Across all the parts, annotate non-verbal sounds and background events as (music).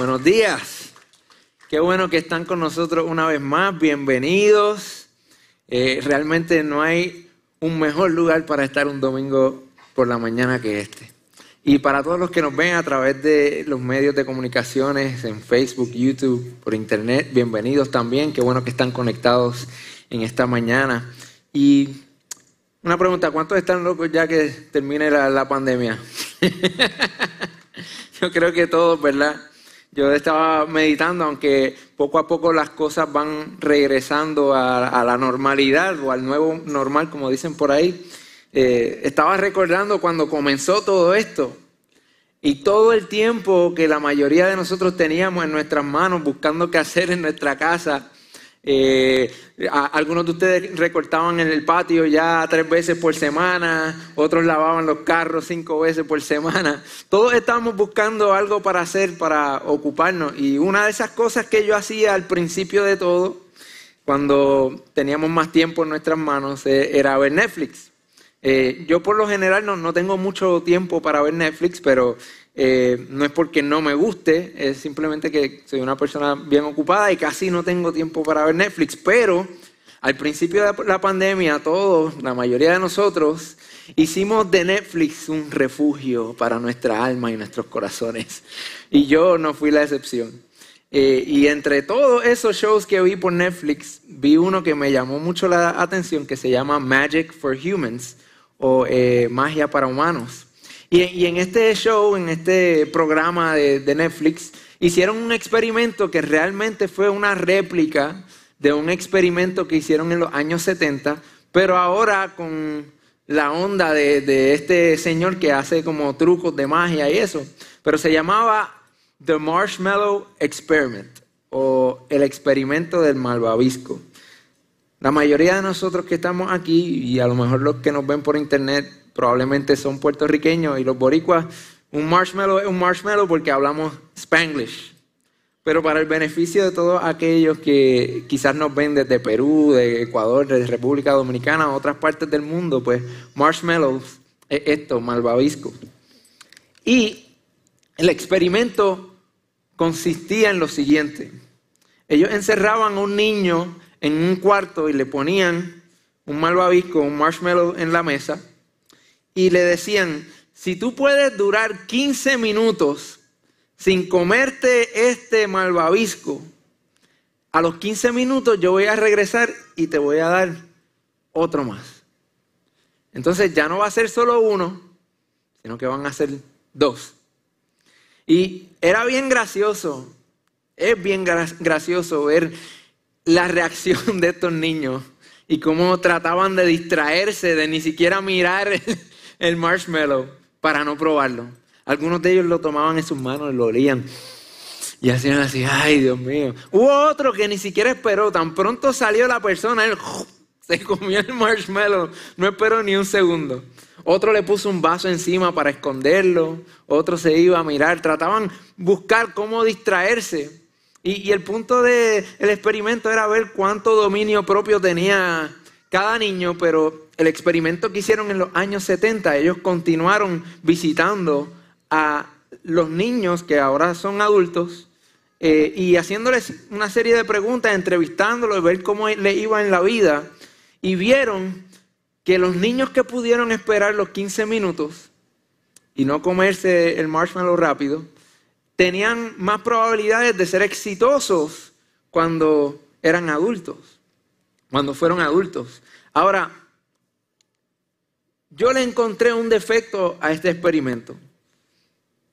Buenos días. Qué bueno que están con nosotros una vez más. Bienvenidos. Eh, realmente no hay un mejor lugar para estar un domingo por la mañana que este. Y para todos los que nos ven a través de los medios de comunicaciones, en Facebook, YouTube, por Internet, bienvenidos también. Qué bueno que están conectados en esta mañana. Y una pregunta, ¿cuántos están locos ya que termine la, la pandemia? (laughs) Yo creo que todos, ¿verdad? Yo estaba meditando, aunque poco a poco las cosas van regresando a, la normalidad o al nuevo normal, como dicen por ahí. Eh, estaba recordando cuando comenzó todo esto y todo el tiempo que la mayoría de nosotros teníamos en nuestras manos buscando qué hacer en nuestra casa eh, algunos de ustedes recortaban en el patio ya tres veces por semana, otros lavaban los carros cinco veces por semana. Todos estábamos buscando algo para hacer, para ocuparnos. Y una de esas cosas que yo hacía al principio de todo, cuando teníamos más tiempo en nuestras manos, eh, era ver Netflix. Eh, yo por lo general no, no, tengo mucho tiempo para ver Netflix, pero eh, no es porque no me guste, es simplemente que soy una persona bien ocupada y casi no tengo tiempo para ver Netflix. Pero al principio de la pandemia, todos, la mayoría de nosotros, hicimos de Netflix un refugio para nuestra alma y nuestros corazones. Y yo no fui la excepción. Eh, y entre todos esos shows que vi por Netflix, vi uno que me llamó mucho la atención que se llama Magic for Humans o eh, Magia para Humanos. Y, en este show, en este programa de, Netflix, hicieron un experimento que realmente fue una réplica de un experimento que hicieron en los años 70, pero ahora con la onda de, de, este señor que hace como trucos de magia y eso. Pero se llamaba The Marshmallow Experiment o el experimento del malvavisco. La mayoría de nosotros que estamos aquí y a lo mejor los que nos ven por internet probablemente son puertorriqueños y los boricuas, un marshmallow es un marshmallow porque hablamos spanglish. Pero para el beneficio de todos aquellos que quizás nos ven desde Perú, de Ecuador, de República Dominicana, otras partes del mundo, pues marshmallows es esto, malvavisco. Y el experimento consistía en lo siguiente. Ellos encerraban a un niño en un cuarto y le ponían un malvavisco, un marshmallow en la mesa y le decían, si tú puedes durar 15 minutos sin comerte este malvavisco, a los 15 minutos yo voy a regresar y te voy a dar otro más. Entonces ya no va a ser solo uno, sino que van a ser dos. Y era bien gracioso, es bien gracioso ver la reacción de estos niños y cómo trataban de distraerse, de ni siquiera mirar el marshmallow para no probarlo. Algunos de ellos lo tomaban en sus manos, lo olían y hacían así, ay Dios mío. Hubo otro que ni siquiera esperó, tan pronto salió la persona, él (laughs) se comió el marshmallow, no esperó ni un segundo. Otro le puso un vaso encima para esconderlo, otro se iba a mirar, trataban buscar cómo distraerse. Y, el punto del experimento era ver cuánto dominio propio tenía cada niño, pero el experimento que hicieron en los años 70, ellos continuaron visitando a los niños que ahora son adultos eh, y haciéndoles una serie de preguntas, entrevistándolos, ver cómo le iba en la vida. Y vieron que los niños que pudieron esperar los 15 minutos y no comerse el marshmallow rápido, tenían más probabilidades de ser exitosos cuando eran adultos, cuando fueron adultos. Ahora, yo le encontré un defecto a este experimento.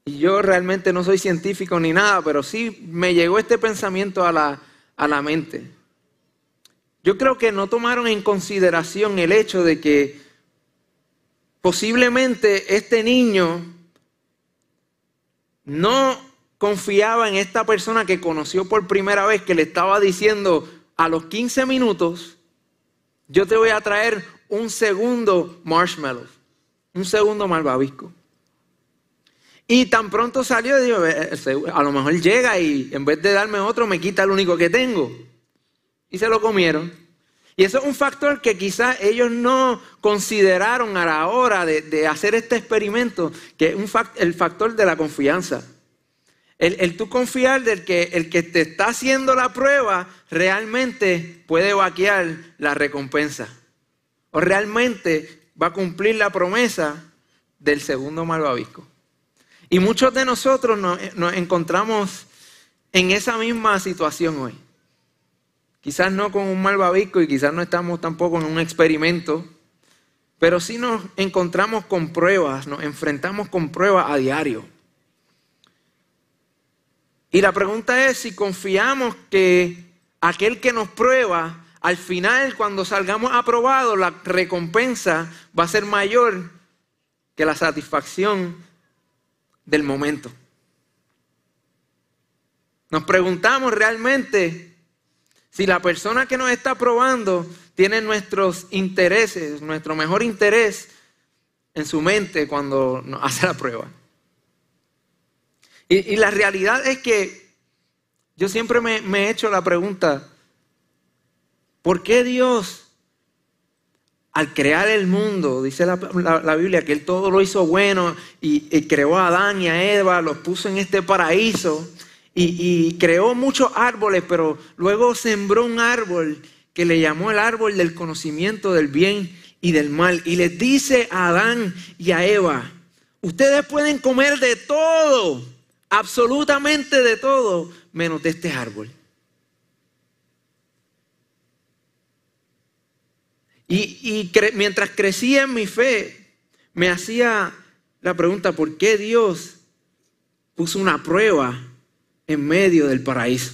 Y yo realmente no soy científico ni nada, pero sí me llegó este pensamiento a la, a la mente. Yo creo que no tomaron en consideración el hecho de que posiblemente este niño no confiaba en esta persona que conoció por primera vez, que le estaba diciendo a los 15 minutos, yo te voy a traer un segundo marshmallow, un segundo malvavisco. Y tan pronto salió, dijo, a lo mejor llega y en vez de darme otro, me quita el único que tengo. Y se lo comieron. Y eso es un factor que quizás ellos no consideraron a la hora de, hacer este experimento, que es un el factor de la confianza. El, tú confiar del que el que te está haciendo la prueba realmente puede vaquear la recompensa. O realmente va a cumplir la promesa del segundo malvavisco. Y muchos de nosotros nos, encontramos en esa misma situación hoy. Quizás no con un malvavisco y quizás no estamos tampoco en un experimento, pero sí nos encontramos con pruebas, nos enfrentamos con pruebas a diario. Y la pregunta es si confiamos que aquel que nos prueba, al final, cuando salgamos aprobados, la recompensa va a ser mayor que la satisfacción del momento. Nos preguntamos realmente si la persona que nos está probando tiene nuestros intereses, nuestro mejor interés en su mente cuando hace la prueba. Y, la realidad es que yo siempre me, he hecho la pregunta, ¿por qué Dios, al crear el mundo, dice la, Biblia que Él todo lo hizo bueno y, y, creó a Adán y a Eva, los puso en este paraíso y, y creó muchos árboles, pero luego sembró un árbol que le llamó el árbol del conocimiento del bien y del mal. Y les dice a Adán y a Eva, ustedes pueden comer de todo absolutamente de todo menos de este árbol. Y, mientras crecía en mi fe, me hacía la pregunta, ¿por qué Dios puso una prueba en medio del paraíso?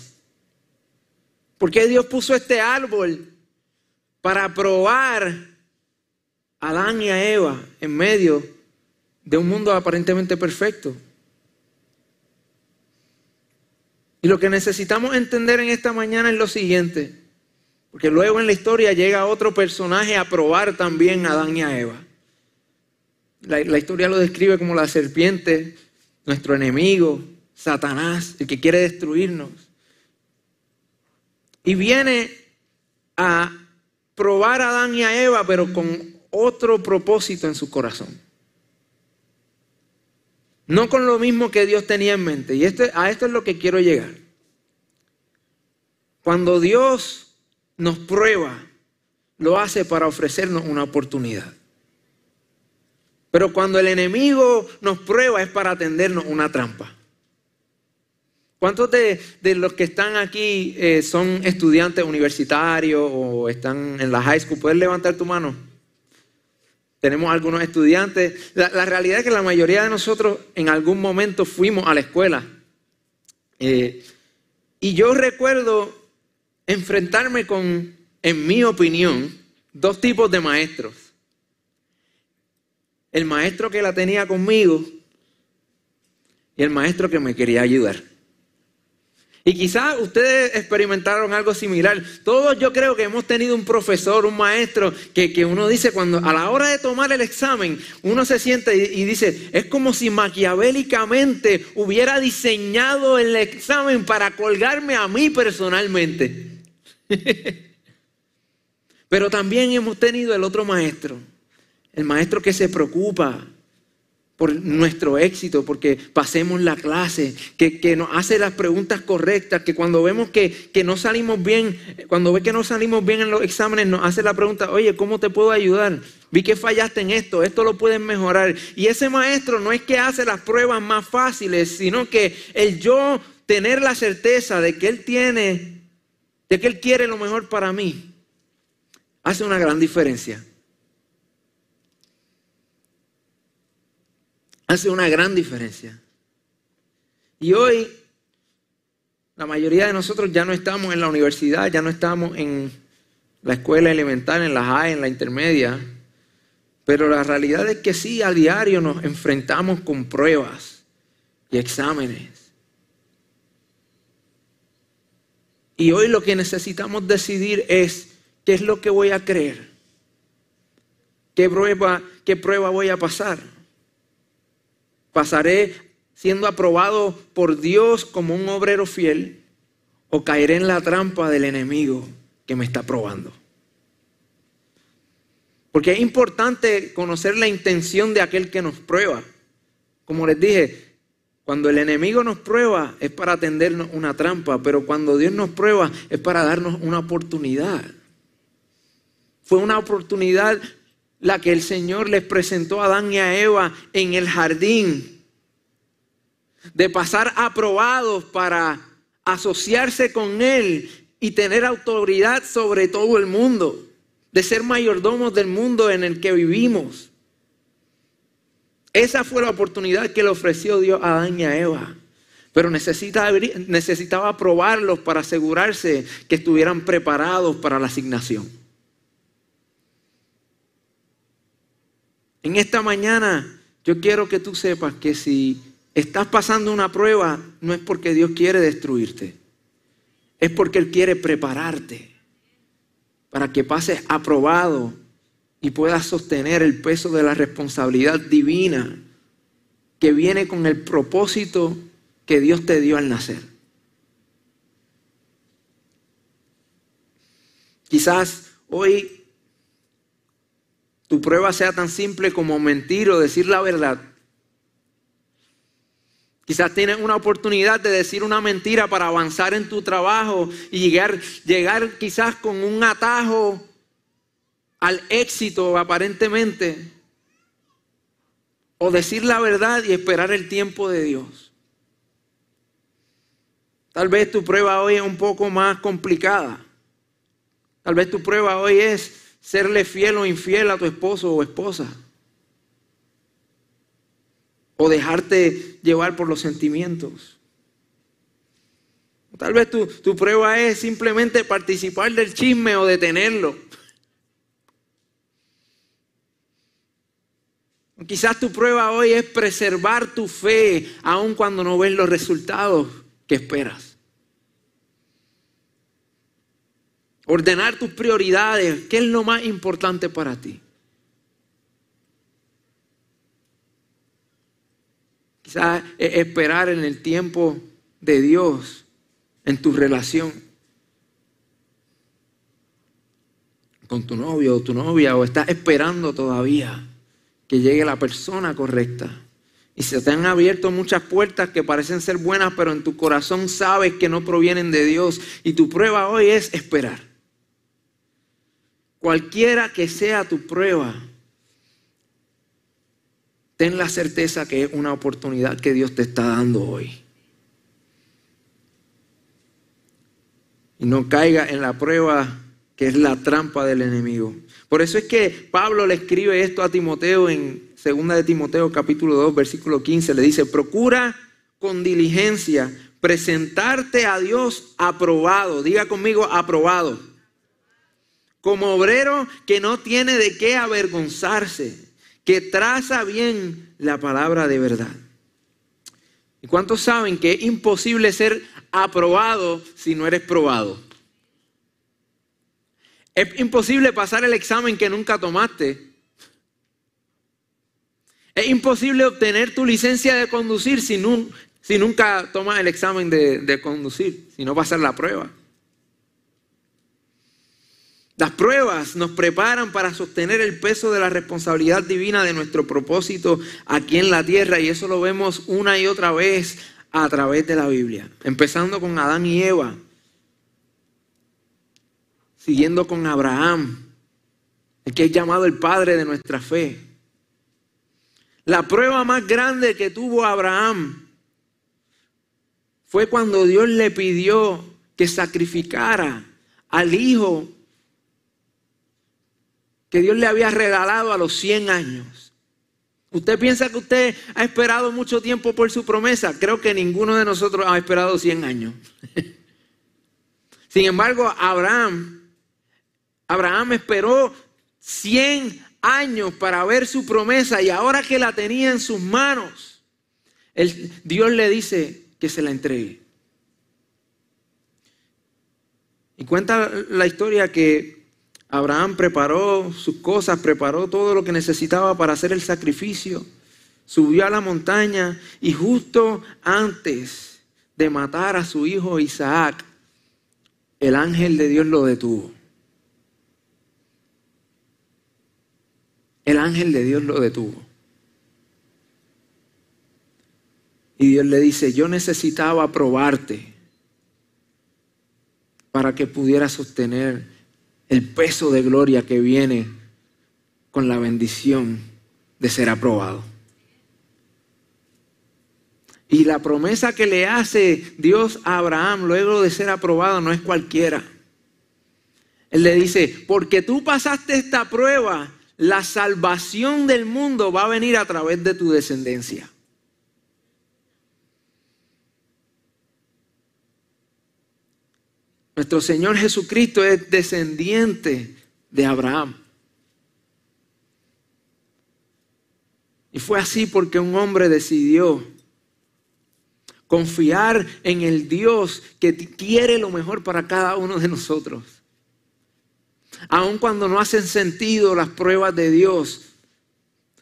¿Por qué Dios puso este árbol para probar a Adán y a Eva en medio de un mundo aparentemente perfecto? Y lo que necesitamos entender en esta mañana es lo siguiente, porque luego en la historia llega otro personaje a probar también a Adán y a Eva. La, historia lo describe como la serpiente, nuestro enemigo, Satanás, el que quiere destruirnos. Y viene a probar a Adán y a Eva, pero con otro propósito en su corazón. No con lo mismo que Dios tenía en mente. Y este, a esto es lo que quiero llegar. Cuando Dios nos prueba, lo hace para ofrecernos una oportunidad. Pero cuando el enemigo nos prueba es para atendernos una trampa. ¿Cuántos de, los que están aquí eh, son estudiantes universitarios o están en la high school? ¿Puedes levantar tu mano? tenemos algunos estudiantes. La, realidad es que la mayoría de nosotros en algún momento fuimos a la escuela. Eh, y yo recuerdo enfrentarme con, en mi opinión, dos tipos de maestros. El maestro que la tenía conmigo y el maestro que me quería ayudar. Y quizás ustedes experimentaron algo similar. Todos yo creo que hemos tenido un profesor, un maestro, que, uno dice cuando a la hora de tomar el examen, uno se siente y, y dice, es como si maquiavélicamente hubiera diseñado el examen para colgarme a mí personalmente. (laughs) Pero también hemos tenido el otro maestro, el maestro que se preocupa por nuestro éxito, porque pasemos la clase, que, nos hace las preguntas correctas, que cuando vemos que, que, no salimos bien, cuando ve que no salimos bien en los exámenes, nos hace la pregunta, oye, ¿cómo te puedo ayudar? Vi que fallaste en esto, esto lo puedes mejorar. Y ese maestro no es que hace las pruebas más fáciles, sino que el yo tener la certeza de que él tiene, de que él quiere lo mejor para mí, hace una gran diferencia. hace una gran diferencia. Y hoy la mayoría de nosotros ya no estamos en la universidad, ya no estamos en la escuela elemental, en la high, en la intermedia. Pero la realidad es que sí, a diario nos enfrentamos con pruebas y exámenes. Y hoy lo que necesitamos decidir es qué es lo que voy a creer. ¿Qué prueba, qué prueba voy a pasar? ¿Pasaré siendo aprobado por Dios como un obrero fiel o caeré en la trampa del enemigo que me está probando? Porque es importante conocer la intención de aquel que nos prueba. Como les dije, Cuando el enemigo nos prueba es para tendernos una trampa, pero cuando Dios nos prueba es para darnos una oportunidad. Fue una oportunidad la que el Señor les presentó a Adán y a Eva en el jardín, de pasar aprobados para asociarse con Él y tener autoridad sobre todo el mundo, de ser mayordomos del mundo en el que vivimos. Esa fue la oportunidad que le ofreció Dios a Adán y a Eva. Pero necesitaba, necesitaba probarlos para asegurarse que estuvieran preparados para la asignación. En esta mañana yo quiero que tú sepas que si estás pasando una prueba, no es porque Dios quiere destruirte, es porque Él quiere prepararte para que pases aprobado y puedas sostener el peso de la responsabilidad divina que viene con el propósito que Dios te dio al nacer. Quizás hoy tu prueba sea tan simple como mentir o decir la verdad. Quizás tienes una oportunidad de decir una mentira para avanzar en tu trabajo y llegar, llegar quizás con un atajo al éxito aparentemente, o decir la verdad y esperar el tiempo de Dios. Tal vez tu prueba hoy es un poco más complicada. Tal vez tu prueba hoy es serle fiel o infiel a tu esposo o esposa. O dejarte llevar por los sentimientos. Tal vez tu, tu prueba es simplemente participar del chisme o detenerlo. Quizás tu prueba hoy es preservar tu fe aun cuando no ves los resultados que esperas. Ordenar tus prioridades. ¿Qué es lo más importante para ti? Quizás esperar en el tiempo de Dios en tu relación con tu novio o tu novia o estás esperando todavía que llegue la persona correcta. Y se te han abierto muchas puertas que parecen ser buenas, pero en tu corazón sabes que no provienen de Dios. Y tu prueba hoy es esperar. Cualquiera que sea tu prueba, ten la certeza que es una oportunidad que Dios te está dando hoy. Y no caiga en la prueba que es la trampa del enemigo. Por eso es que Pablo le escribe esto a Timoteo en 2 de Timoteo capítulo 2 versículo 15. Le dice, procura con diligencia presentarte a Dios aprobado. Diga conmigo, aprobado. Como obrero que no tiene de qué avergonzarse, que traza bien la palabra de verdad. ¿Y cuántos saben que es imposible ser aprobado si no eres probado? Es imposible pasar el examen que nunca tomaste. Es imposible obtener tu licencia de conducir si, nunca tomas el examen de, de conducir, si no pasas la prueba. Las pruebas nos preparan para sostener el peso de la responsabilidad divina de nuestro propósito aquí en la tierra y eso lo vemos una y otra vez a través de la Biblia, empezando con Adán y Eva siguiendo con Abraham, el que es llamado el padre de nuestra fe. La prueba más grande que tuvo Abraham fue cuando Dios le pidió que sacrificara al hijo que Dios le había regalado a los 100 años. ¿Usted piensa que usted ha esperado mucho tiempo por su promesa? Creo que ninguno de nosotros ha esperado 100 años. (laughs) Sin embargo, Abraham Abraham esperó 100 años para ver su promesa y ahora que la tenía en sus manos, Dios le dice que se la entregue. Y cuenta la historia que Abraham preparó sus cosas, preparó todo lo que necesitaba para hacer el sacrificio, subió a la montaña y justo antes de matar a su hijo Isaac, el ángel de Dios lo detuvo. El ángel de Dios lo detuvo. Y Dios le dice, yo necesitaba probarte para que pudiera sostener el peso de gloria que viene con la bendición de ser aprobado. Y la promesa que le hace Dios a Abraham luego de ser aprobado no es cualquiera. Él le dice, porque tú pasaste esta prueba, la salvación del mundo va a venir a través de tu descendencia. Nuestro Señor Jesucristo es descendiente de Abraham. Y fue así porque un hombre decidió confiar en el Dios que quiere lo mejor para cada uno de nosotros. Aun cuando no hacen sentido las pruebas de Dios,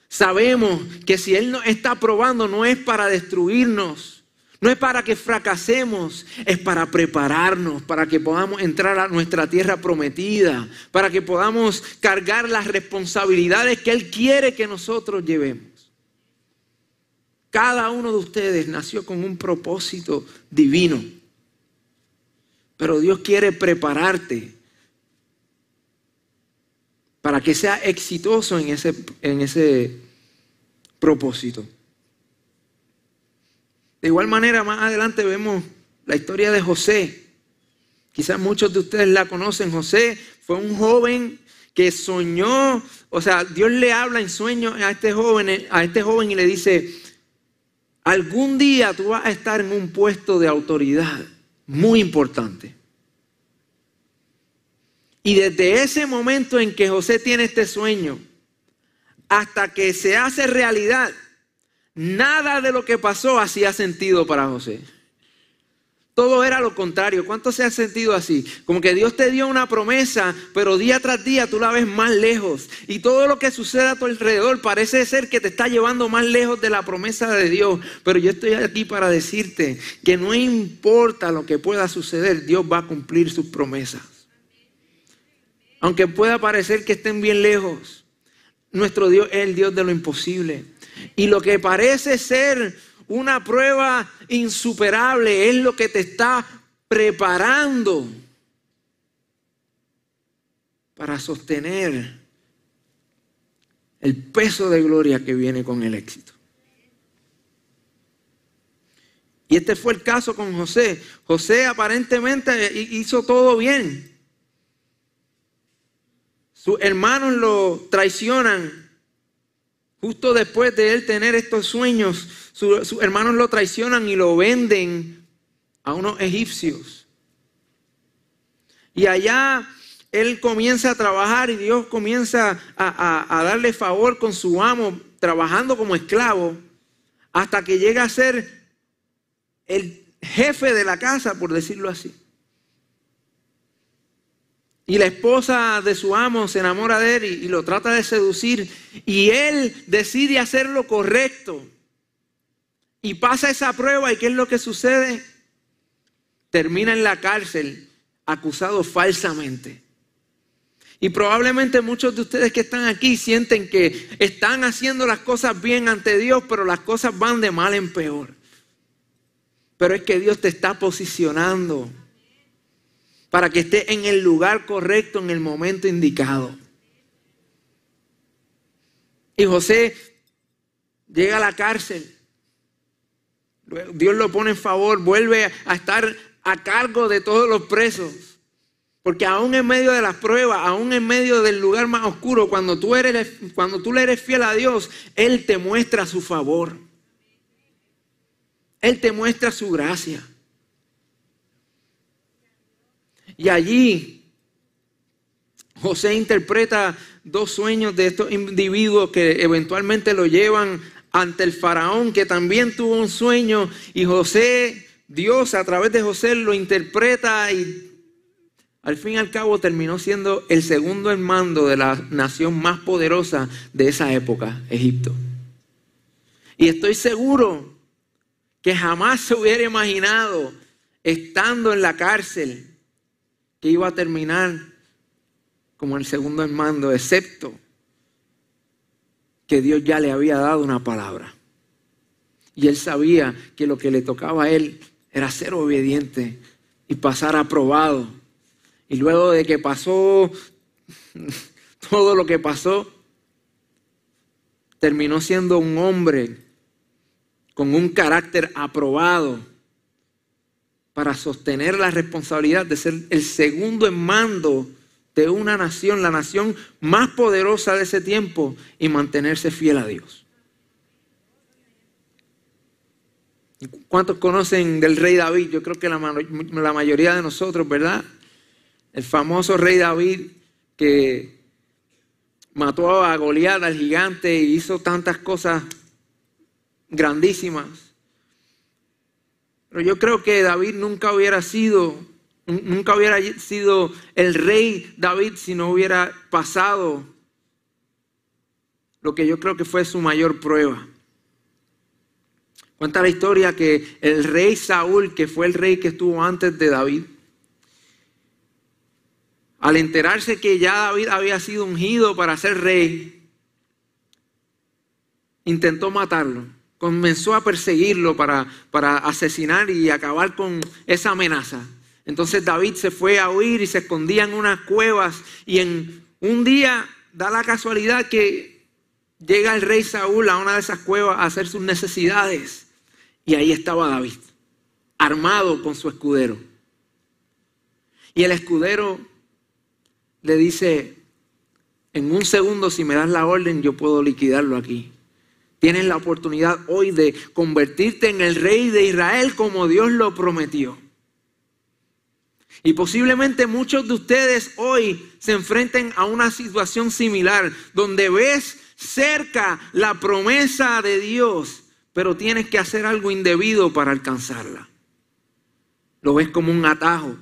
sabemos que si Él nos está probando no es para destruirnos, no es para que fracasemos, es para prepararnos, para que podamos entrar a nuestra tierra prometida, para que podamos cargar las responsabilidades que Él quiere que nosotros llevemos. Cada uno de ustedes nació con un propósito divino. Pero Dios quiere prepararte para que sea exitoso en ese, en ese propósito. De igual manera, más adelante vemos la historia de José. Quizás muchos de ustedes la conocen. José fue un joven que soñó, o sea, Dios le habla en sueño a este joven, a este joven y le dice, Algún día tú vas a estar en un puesto de autoridad muy importante. Y desde ese momento en que José tiene este sueño, hasta que se hace realidad, nada de lo que pasó hacía sentido para José. Todo era lo contrario. ¿Cuánto se ha sentido así? Como que Dios te dio una promesa, pero día tras día tú la ves más lejos. Y todo lo que sucede a tu alrededor parece ser que te está llevando más lejos de la promesa de Dios. Pero yo estoy aquí para decirte que no importa lo que pueda suceder, Dios va a cumplir sus promesas. Aunque pueda parecer que estén bien lejos, nuestro Dios es el Dios de lo imposible. Y lo que parece ser una prueba insuperable, es lo que te está preparando para sostener el peso de gloria que viene con el éxito. Y este fue el caso con José. José aparentemente hizo todo bien. Sus hermanos lo traicionan Justo después de él tener estos sueños, sus hermanos lo traicionan y lo venden a unos egipcios. Y allá él comienza a trabajar y Dios comienza a, a, darle favor con su amo, trabajando como esclavo, hasta que llega a ser el jefe de la casa, por decirlo así. Y la esposa de su amo se enamora de él y, lo trata de seducir. Y él decide hacer lo correcto. Y pasa esa prueba. ¿Y qué es lo que sucede? Termina en la cárcel acusado falsamente. Y probablemente muchos de ustedes que están aquí sienten que están haciendo las cosas bien ante Dios, pero las cosas van de mal en peor. Pero es que Dios te está posicionando para que esté en el lugar correcto en el momento indicado. Y José llega a la cárcel. Dios lo pone en favor, vuelve a estar a cargo de todos los presos. Porque aún en medio de las pruebas, aún en medio del lugar más oscuro, cuando tú, eres, cuando tú le eres fiel a Dios, Él te muestra su favor. Él te muestra su gracia. Y allí José interpreta dos sueños de estos individuos que eventualmente lo llevan ante el faraón, que también tuvo un sueño, y José, Dios a través de José lo interpreta y al fin y al cabo terminó siendo el segundo en mando de la nación más poderosa de esa época, Egipto. Y estoy seguro que jamás se hubiera imaginado, estando en la cárcel, que iba a terminar como el segundo en mando, excepto que Dios ya le había dado una palabra. Y él sabía que lo que le tocaba a él era ser obediente y pasar aprobado. Y luego de que pasó (laughs) todo lo que pasó, terminó siendo un hombre con un carácter aprobado para sostener la responsabilidad de ser el segundo en mando de una nación, la nación más poderosa de ese tiempo, y mantenerse fiel a Dios. ¿Cuántos conocen del rey David? Yo creo que la, mayoría de nosotros, ¿verdad? El famoso rey David que mató a Goliat, al gigante, y hizo tantas cosas grandísimas. Pero yo creo que David nunca hubiera sido, nunca hubiera sido el rey David si no hubiera pasado lo que yo creo que fue su mayor prueba. Cuenta la historia que el rey Saúl, que fue el rey que estuvo antes de David, al enterarse que ya David había sido ungido para ser rey, intentó matarlo. Comenzó a perseguirlo para, para asesinar y acabar con esa amenaza. Entonces David se fue a huir y se escondía en unas cuevas y en un día da la casualidad que llega el rey Saúl a una de esas cuevas a hacer sus necesidades y ahí estaba David, armado con su escudero. Y el escudero le dice, en un segundo si me das la orden yo puedo liquidarlo aquí. Tienes la oportunidad hoy de convertirte en el rey de Israel como Dios lo prometió. Y posiblemente muchos de ustedes hoy se enfrenten a una situación similar, donde ves cerca la promesa de Dios, pero tienes que hacer algo indebido para alcanzarla. Lo ves como un atajo.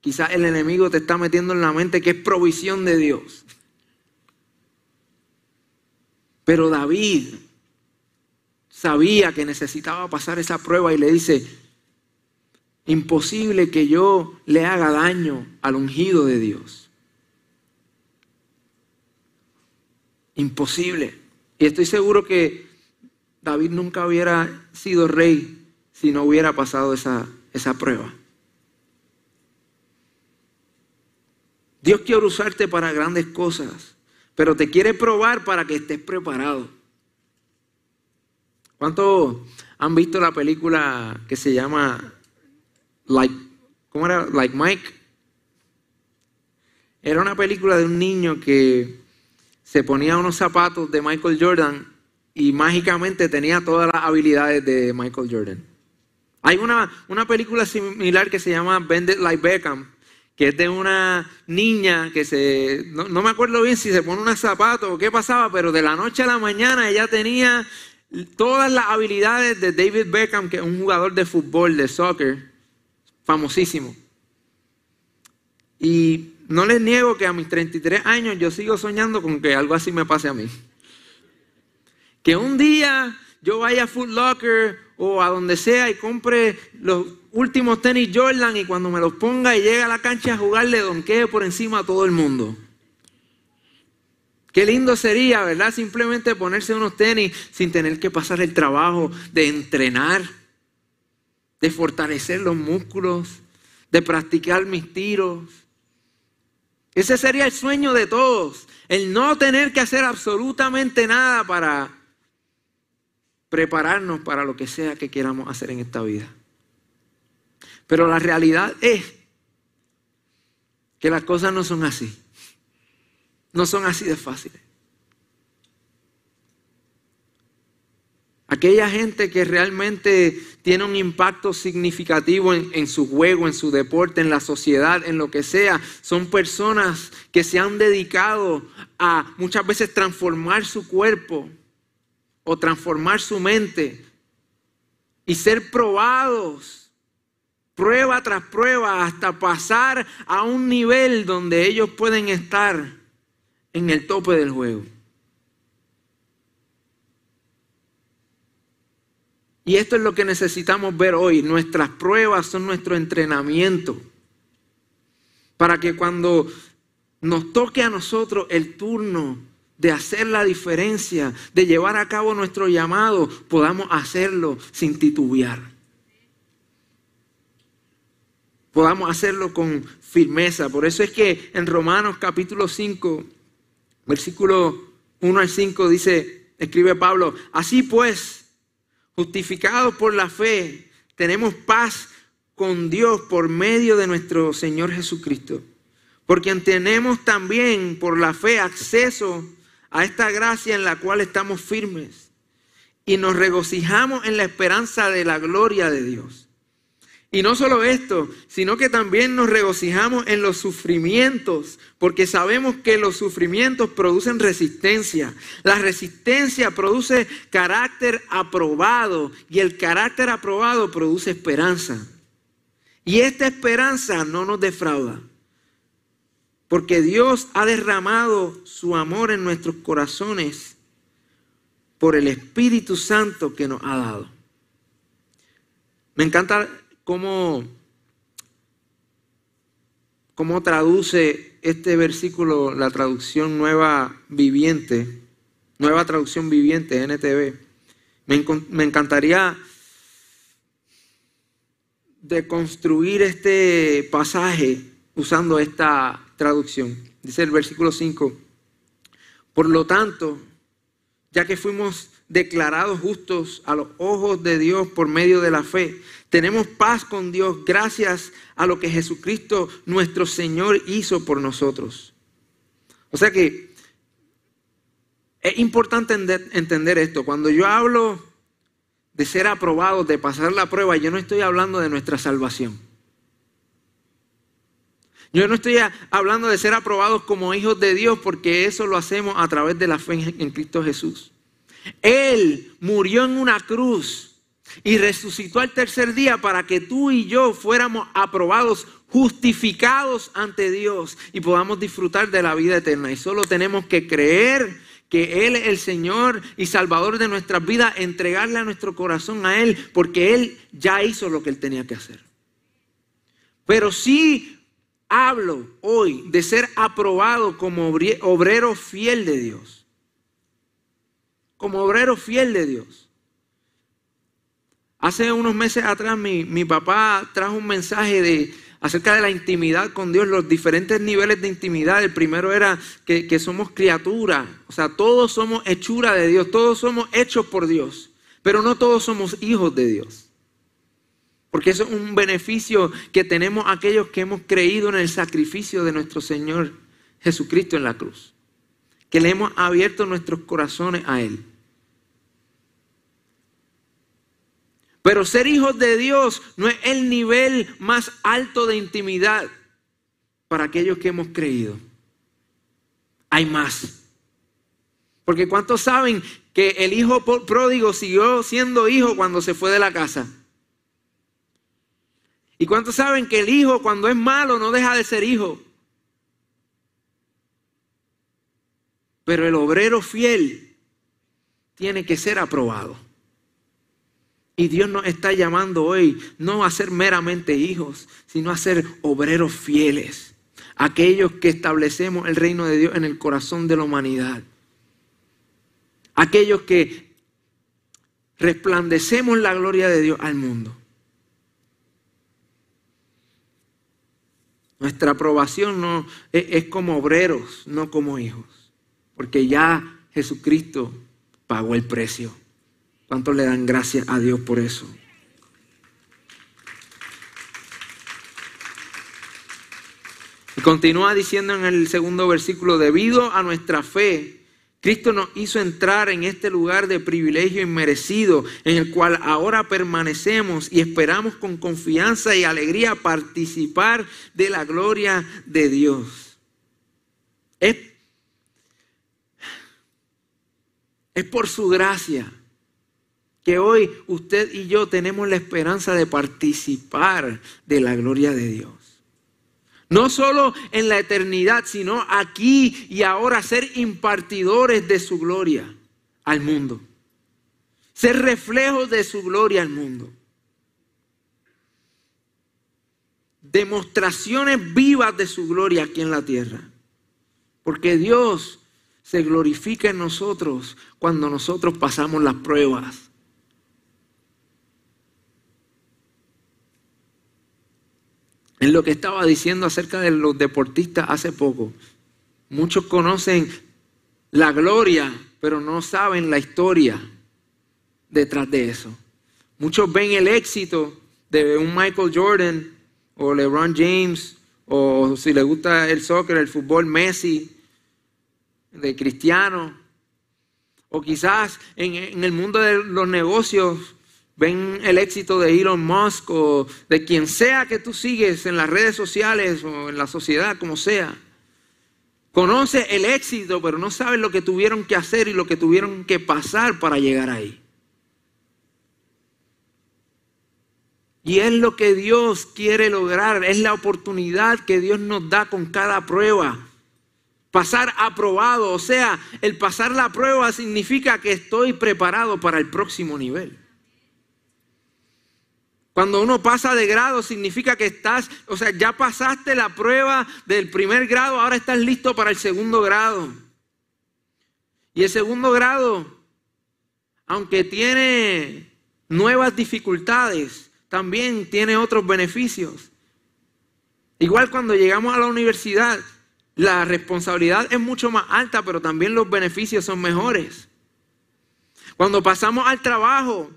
Quizás el enemigo te está metiendo en la mente que es provisión de Dios. Pero David sabía que necesitaba pasar esa prueba y le dice, imposible que yo le haga daño al ungido de Dios. Imposible. Y estoy seguro que David nunca hubiera sido rey si no hubiera pasado esa, esa prueba. Dios quiere usarte para grandes cosas, pero te quiere probar para que estés preparado. ¿Cuántos han visto la película que se llama Like, ¿cómo era? Like Mike? Era una película de un niño que se ponía unos zapatos de Michael Jordan y mágicamente tenía todas las habilidades de Michael Jordan. Hay una, una película similar que se llama Bend It Like Beckham, que es de una niña que se, no, me acuerdo bien si se pone unos zapatos o qué pasaba, pero de la noche a la mañana ella tenía todas las habilidades de David Beckham, que es un jugador de fútbol, de soccer, famosísimo. Y no les niego que a mis 33 años yo sigo soñando con que algo así me pase a mí. Que un día yo vaya a Foot Locker o a donde sea y compre los últimos tenis Jordan y cuando me los ponga y llegue a la cancha a jugar le donquee por encima a todo el mundo. Qué lindo sería, ¿verdad? Simplemente ponerse unos tenis sin tener que pasar el trabajo de entrenar, de fortalecer los músculos, de practicar mis tiros. Ese sería el sueño de todos, el no tener que hacer absolutamente nada para prepararnos para lo que sea que queramos hacer en esta vida. Pero la realidad es que las cosas no son así. No son así de fáciles. Aquella gente que realmente tiene un impacto significativo en, en, su juego, en su deporte, en la sociedad, en lo que sea, son personas que se han dedicado a muchas veces transformar su cuerpo o transformar su mente y ser probados prueba tras prueba hasta pasar a un nivel donde ellos pueden estar en el tope del juego. Y esto es lo que necesitamos ver hoy. Nuestras pruebas son nuestro entrenamiento. Para que cuando nos toque a nosotros el turno de hacer la diferencia, de llevar a cabo nuestro llamado, podamos hacerlo sin titubear. Podamos hacerlo con firmeza. Por eso es que en Romanos capítulo 5, versículo 1 al 5 dice, escribe Pablo, así pues, justificados por la fe, tenemos paz con Dios por medio de nuestro Señor Jesucristo. Porque tenemos también por la fe acceso a esta gracia en la cual estamos firmes y nos regocijamos en la esperanza de la gloria de Dios. Y no solo esto, sino que también nos regocijamos en los sufrimientos, porque sabemos que los sufrimientos producen resistencia. La resistencia produce carácter aprobado y el carácter aprobado produce esperanza. Y esta esperanza no nos defrauda, porque Dios ha derramado su amor en nuestros corazones por el Espíritu Santo que nos ha dado. Me encanta cómo, cómo traduce este versículo la traducción nueva viviente, nueva traducción viviente, NTV. Me, me encantaría de construir este pasaje usando esta traducción. Dice el versículo 5, por lo tanto, ya que fuimos declarados justos a los ojos de Dios por medio de la fe, tenemos paz con Dios gracias a lo que Jesucristo nuestro Señor hizo por nosotros. O sea que es importante entender esto. Cuando yo hablo de ser aprobados, de pasar la prueba, yo no estoy hablando de nuestra salvación. Yo no estoy hablando de ser aprobados como hijos de Dios porque eso lo hacemos a través de la fe en Cristo Jesús. Él murió en una cruz y resucitó al tercer día para que tú y yo fuéramos aprobados, justificados ante Dios y podamos disfrutar de la vida eterna. Y solo tenemos que creer que Él es el Señor y Salvador de nuestras vidas, entregarle a nuestro corazón a Él, porque Él ya hizo lo que Él tenía que hacer. Pero sí hablo hoy de ser aprobado como obrero fiel de Dios. Como obrero fiel de Dios. Hace unos meses atrás mi, mi papá trajo un mensaje de acerca de la intimidad con Dios, los diferentes niveles de intimidad. El primero era que, somos criaturas, o sea, todos somos hechura de Dios, todos somos hechos por Dios, pero no todos somos hijos de Dios. Porque eso es un beneficio que tenemos aquellos que hemos creído en el sacrificio de nuestro Señor Jesucristo en la cruz. Que le hemos abierto nuestros corazones a Él. Pero ser hijos de Dios no es el nivel más alto de intimidad para aquellos que hemos creído. Hay más. Porque ¿cuántos saben que el hijo pródigo siguió siendo hijo cuando se fue de la casa? ¿Y cuántos saben que el hijo cuando es malo no deja de ser hijo? Pero el obrero fiel tiene que ser aprobado. Y Dios nos está llamando hoy no a ser meramente hijos, sino a ser obreros fieles. Aquellos que establecemos el reino de Dios en el corazón de la humanidad. Aquellos que resplandecemos la gloria de Dios al mundo. Nuestra aprobación no es, es como obreros, no como hijos. Porque ya Jesucristo pagó el precio. ¿Cuántos le dan gracias a Dios por eso? Y continúa diciendo en el segundo versículo, debido a nuestra fe, Cristo nos hizo entrar en este lugar de privilegio inmerecido, en el cual ahora permanecemos y esperamos con confianza y alegría participar de la gloria de Dios. Es, es por su gracia que hoy usted y yo tenemos la esperanza de participar de la gloria de Dios. No solo en la eternidad, sino aquí y ahora ser impartidores de su gloria al mundo. Ser reflejos de su gloria al mundo. Demostraciones vivas de su gloria aquí en la tierra. Porque Dios se glorifica en nosotros cuando nosotros pasamos las pruebas. Es lo que estaba diciendo acerca de los deportistas hace poco. Muchos conocen la gloria, pero no saben la historia detrás de eso. Muchos ven el éxito de un Michael Jordan o LeBron James o si le gusta el soccer, el fútbol, Messi, de Cristiano. O quizás en, en el mundo de los negocios ven el éxito de Elon Musk o de quien sea que tú sigues en las redes sociales o en la sociedad, como sea. Conoce el éxito, pero no sabe lo que tuvieron que hacer y lo que tuvieron que pasar para llegar ahí. Y es lo que Dios quiere lograr, es la oportunidad que Dios nos da con cada prueba. Pasar aprobado, o sea, el pasar la prueba significa que estoy preparado para el próximo nivel. Cuando uno pasa de grado significa que estás, o sea, ya pasaste la prueba del primer grado, ahora estás listo para el segundo grado. Y el segundo grado, aunque tiene nuevas dificultades, también tiene otros beneficios. Igual cuando llegamos a la universidad, la responsabilidad es mucho más alta, pero también los beneficios son mejores. Cuando pasamos al trabajo,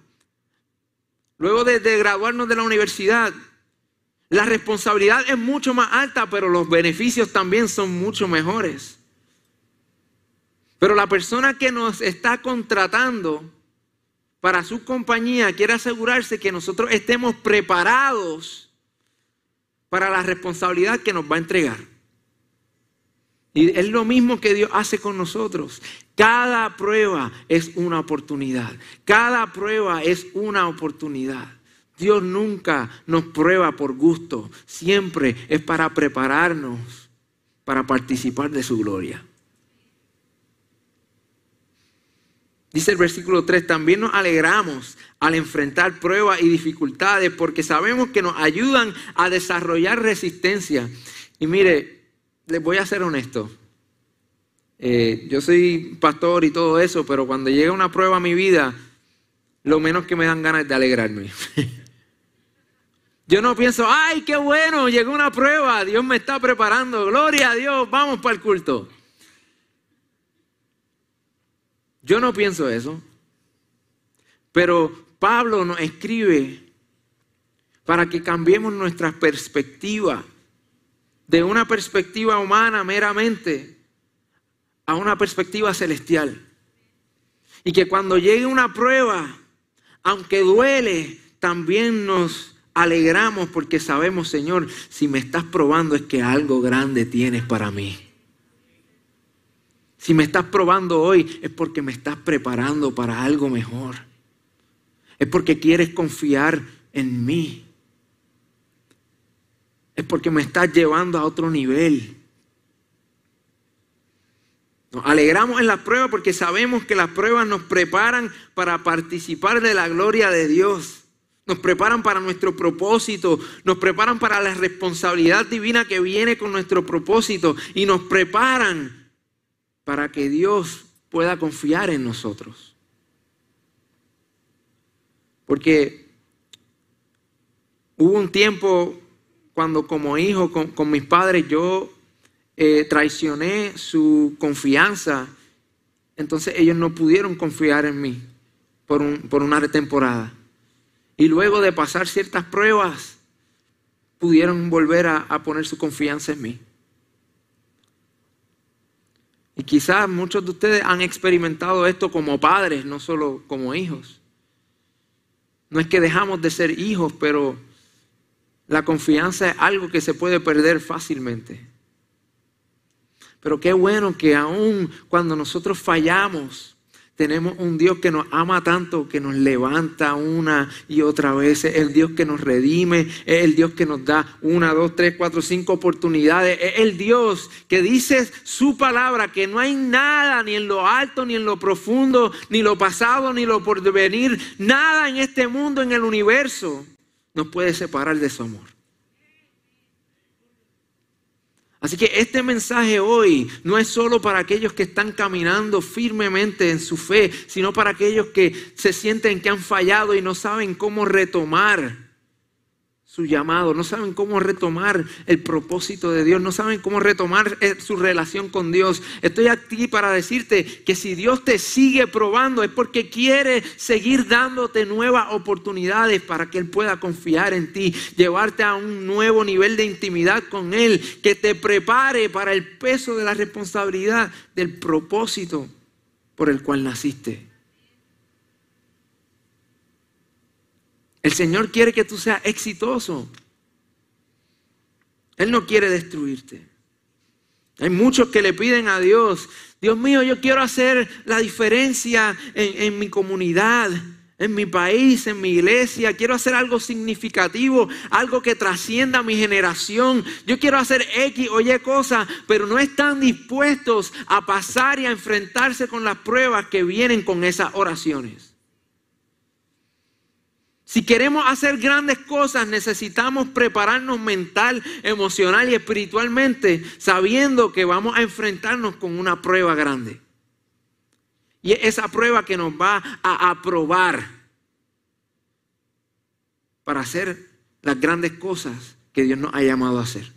luego de, graduarnos de la universidad, la responsabilidad es mucho más alta, pero los beneficios también son mucho mejores. Pero la persona que nos está contratando para su compañía quiere asegurarse que nosotros estemos preparados para la responsabilidad que nos va a entregar. Y es lo mismo que Dios hace con nosotros. Cada prueba es una oportunidad. Cada prueba es una oportunidad. Dios nunca nos prueba por gusto. Siempre es para prepararnos para participar de su gloria. Dice el versículo 3, también nos alegramos al enfrentar pruebas y dificultades porque sabemos que nos ayudan a desarrollar resistencia. Y mire, les voy a ser honesto. Eh, yo soy pastor y todo eso, pero cuando llega una prueba a mi vida, lo menos que me dan ganas es de alegrarme. (laughs) yo no pienso, ay, qué bueno, llegó una prueba, Dios me está preparando, gloria a Dios, vamos para el culto. Yo no pienso eso. Pero Pablo nos escribe para que cambiemos nuestra perspectiva de una perspectiva humana meramente a una perspectiva celestial. Y que cuando llegue una prueba, aunque duele, también nos alegramos porque sabemos, Señor, si me estás probando es que algo grande tienes para mí. Si me estás probando hoy es porque me estás preparando para algo mejor. Es porque quieres confiar en mí es porque me estás llevando a otro nivel. Nos alegramos en las pruebas porque sabemos que las pruebas nos preparan para participar de la gloria de Dios. Nos preparan para nuestro propósito, nos preparan para la responsabilidad divina que viene con nuestro propósito y nos preparan para que Dios pueda confiar en nosotros. Porque hubo un tiempo cuando como hijo con, mis padres yo eh, traicioné su confianza, entonces ellos no pudieron confiar en mí por, una temporada. Y luego de pasar ciertas pruebas, pudieron volver a poner su confianza en mí. Y quizás muchos de ustedes han experimentado esto como padres, no solo como hijos. No es que dejamos de ser hijos, pero la confianza es algo que se puede perder fácilmente. Pero qué bueno que aún cuando nosotros fallamos, tenemos un Dios que nos ama tanto, que nos levanta una y otra vez. Es el Dios que nos redime, es el Dios que nos da una, dos, tres, cuatro, cinco oportunidades. Es el Dios que dice su palabra, que no hay nada, ni en lo alto, ni en lo profundo, ni lo pasado, ni lo por venir, nada en este mundo, en el universo, nos puede separar de su amor. Así que este mensaje hoy no es solo para aquellos que están caminando firmemente en su fe, sino para aquellos que se sienten que han fallado y no saben cómo retomar su llamado, no saben cómo retomar el propósito de Dios, no saben cómo retomar eh, su relación con Dios. Estoy aquí para decirte que si Dios te sigue probando es porque quiere seguir dándote nuevas oportunidades para que Él pueda confiar en ti, llevarte a un nuevo nivel de intimidad con Él, que te prepare para el peso de la responsabilidad del propósito por el cual naciste. El Señor quiere que tú seas exitoso. Él no quiere destruirte. Hay muchos que le piden a Dios, Dios mío, yo quiero hacer la diferencia en, mi comunidad, en mi país, en mi iglesia. Quiero hacer algo significativo, algo que trascienda mi generación. Yo quiero hacer X o Y cosas, pero no están dispuestos a pasar y a enfrentarse con las pruebas que vienen con esas oraciones. Si queremos hacer grandes cosas, necesitamos prepararnos mental, emocional y espiritualmente, sabiendo que vamos a enfrentarnos con una prueba grande. Y esa prueba que nos va a aprobar para hacer las grandes cosas que Dios nos ha llamado a hacer.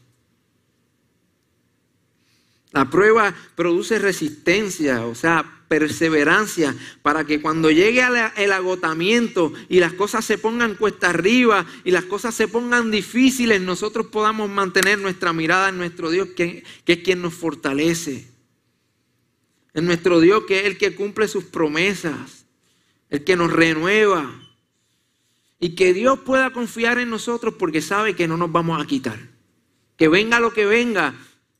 La prueba produce resistencia, o sea, perseverancia, para que cuando llegue el agotamiento y las cosas se pongan cuesta arriba y las cosas se pongan difíciles, nosotros podamos mantener nuestra mirada en nuestro Dios, que, es quien nos fortalece. En nuestro Dios, que es el que cumple sus promesas, el que nos renueva. Y que Dios pueda confiar en nosotros porque sabe que no nos vamos a quitar. Que venga lo que venga,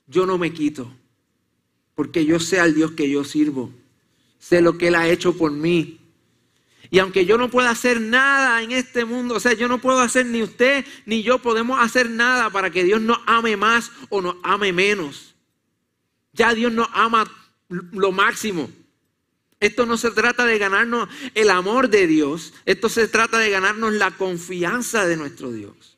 yo no me quito. Porque yo sé al Dios que yo sirvo sé lo que Él ha hecho por mí. Y aunque yo no pueda hacer nada en este mundo, o sea, yo no puedo hacer ni usted ni yo podemos hacer nada para que Dios nos ame más o nos ame menos. Ya Dios nos ama lo máximo. Esto no se trata de ganarnos el amor de Dios, esto se trata de ganarnos la confianza de nuestro Dios.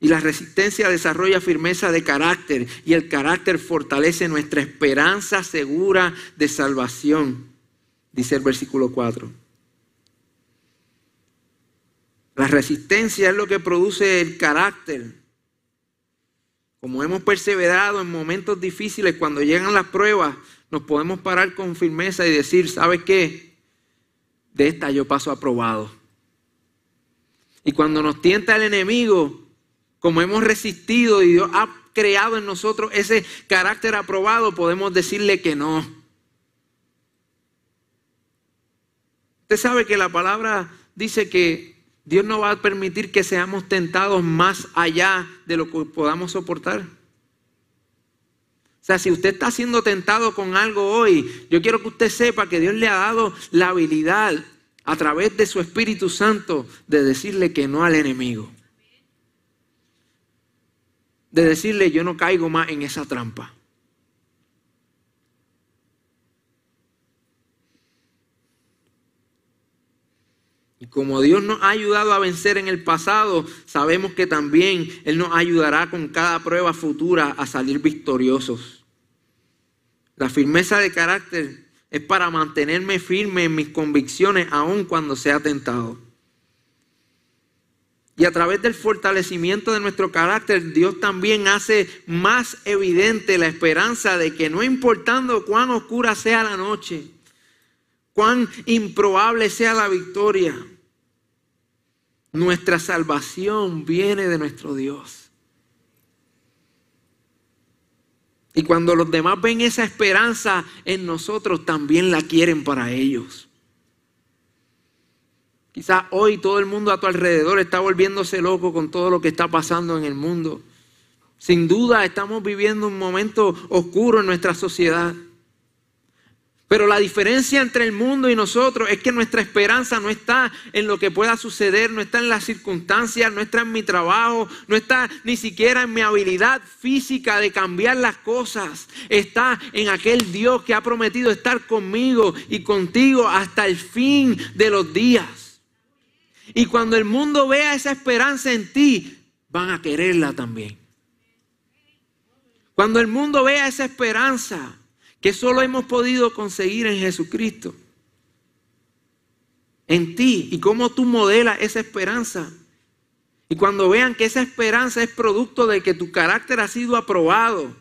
Y la resistencia desarrolla firmeza de carácter y el carácter fortalece nuestra esperanza segura de salvación, dice el versículo 4. La resistencia es lo que produce el carácter. Como hemos perseverado en momentos difíciles, cuando llegan las pruebas, nos podemos parar con firmeza y decir, ¿sabes qué? De esta yo paso aprobado. Y cuando nos tienta el enemigo, como hemos resistido y Dios ha creado en nosotros ese carácter aprobado, podemos decirle que no. Usted sabe que la palabra dice que Dios no va a permitir que seamos tentados más allá de lo que podamos soportar. O sea, si usted está siendo tentado con algo hoy, yo quiero que usted sepa que Dios le ha dado la habilidad a través de su Espíritu Santo de decirle que no al enemigo de decirle yo no caigo más en esa trampa. Y como Dios nos ha ayudado a vencer en el pasado, sabemos que también Él nos ayudará con cada prueba futura a salir victoriosos. La firmeza de carácter es para mantenerme firme en mis convicciones aun cuando sea tentado. Y a través del fortalecimiento de nuestro carácter, Dios también hace más evidente la esperanza de que no importando cuán oscura sea la noche, cuán improbable sea la victoria, nuestra salvación viene de nuestro Dios. Y cuando los demás ven esa esperanza en nosotros, también la quieren para ellos. Quizás hoy todo el mundo a tu alrededor está volviéndose loco con todo lo que está pasando en el mundo. Sin duda estamos viviendo un momento oscuro en nuestra sociedad. Pero la diferencia entre el mundo y nosotros es que nuestra esperanza no está en lo que pueda suceder, no está en las circunstancias, no está en mi trabajo, no está ni siquiera en mi habilidad física de cambiar las cosas. Está en aquel Dios que ha prometido estar conmigo y contigo hasta el fin de los días. Y cuando el mundo vea esa esperanza en ti, van a quererla también. Cuando el mundo vea esa esperanza que solo hemos podido conseguir en Jesucristo, en ti y cómo tú modelas esa esperanza. Y cuando vean que esa esperanza es producto de que tu carácter ha sido aprobado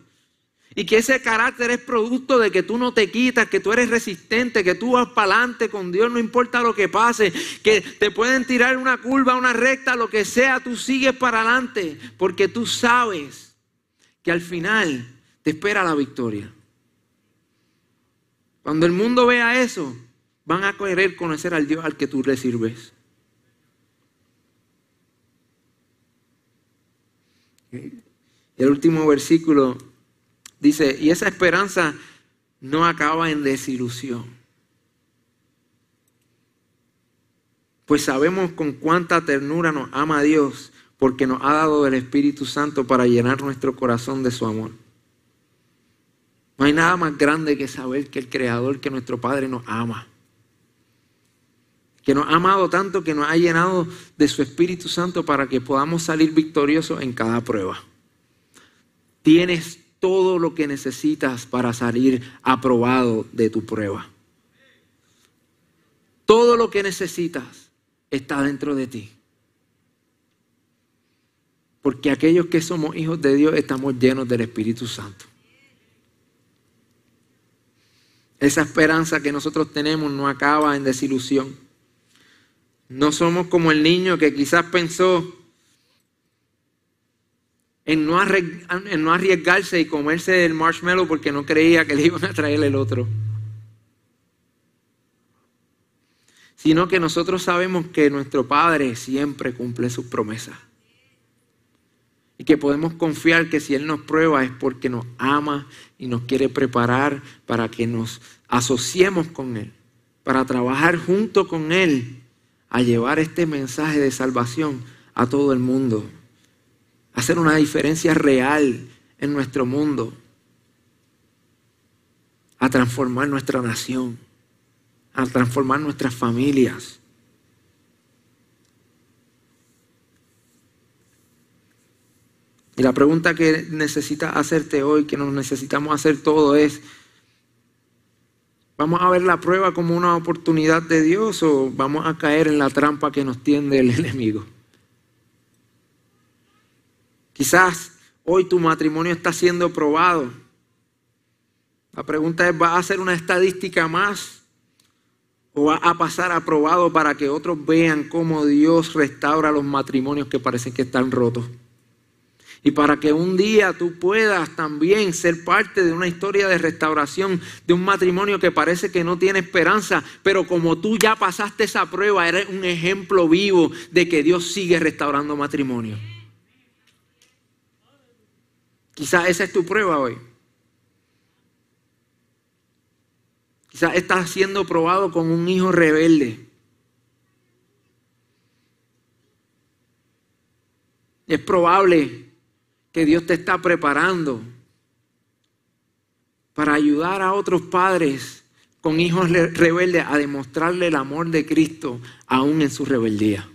y que ese carácter es producto de que tú no te quitas, que tú eres resistente, que tú vas para adelante con Dios, no importa lo que pase, que te pueden tirar una curva, una recta, lo que sea, tú sigues para adelante porque tú sabes que al final te espera la victoria. Cuando el mundo vea eso, van a querer conocer al Dios al que tú le sirves. El último versículo dice, y esa esperanza no acaba en desilusión. Pues sabemos con cuánta ternura nos ama Dios, porque nos ha dado el Espíritu Santo para llenar nuestro corazón de su amor. No hay nada más grande que saber que el Creador, que nuestro Padre nos ama. Que nos ha amado tanto que nos ha llenado de su Espíritu Santo para que podamos salir victoriosos en cada prueba. Tienes todo lo que necesitas para salir aprobado de tu prueba. Todo lo que necesitas está dentro de ti. Porque aquellos que somos hijos de Dios estamos llenos del Espíritu Santo. Esa esperanza que nosotros tenemos no acaba en desilusión. No somos como el niño que quizás pensó en no, arriesgarse y comerse el marshmallow porque no creía que le iban a traer el otro. Sino que nosotros sabemos que nuestro Padre siempre cumple sus promesas. Y que podemos confiar que si Él nos prueba es porque nos ama y nos quiere preparar para que nos asociemos con Él, para trabajar junto con Él a llevar este mensaje de salvación a todo el mundo, hacer una diferencia real en nuestro mundo, a transformar nuestra nación, a transformar nuestras familias. Y la pregunta que necesitas hacerte hoy, que nos necesitamos hacer todo es, ¿vamos a ver la prueba como una oportunidad de Dios o vamos a caer en la trampa que nos tiende el (laughs) enemigo? Quizás hoy tu matrimonio está siendo probado. La pregunta es, ¿va a ser una estadística más? ¿O va a pasar aprobado para que otros vean cómo Dios restaura los matrimonios que parecen que están rotos? Y para que un día tú puedas también ser parte de una historia de restauración de un matrimonio que parece que no tiene esperanza, pero como tú ya pasaste esa prueba, eres un ejemplo vivo de que Dios sigue restaurando matrimonio. Quizás esa es tu prueba hoy. Quizás estás siendo probado con un hijo rebelde. Es probable que Dios te está preparando para ayudar a otros padres con hijos rebeldes a demostrarle el amor de Cristo aún en su rebeldía.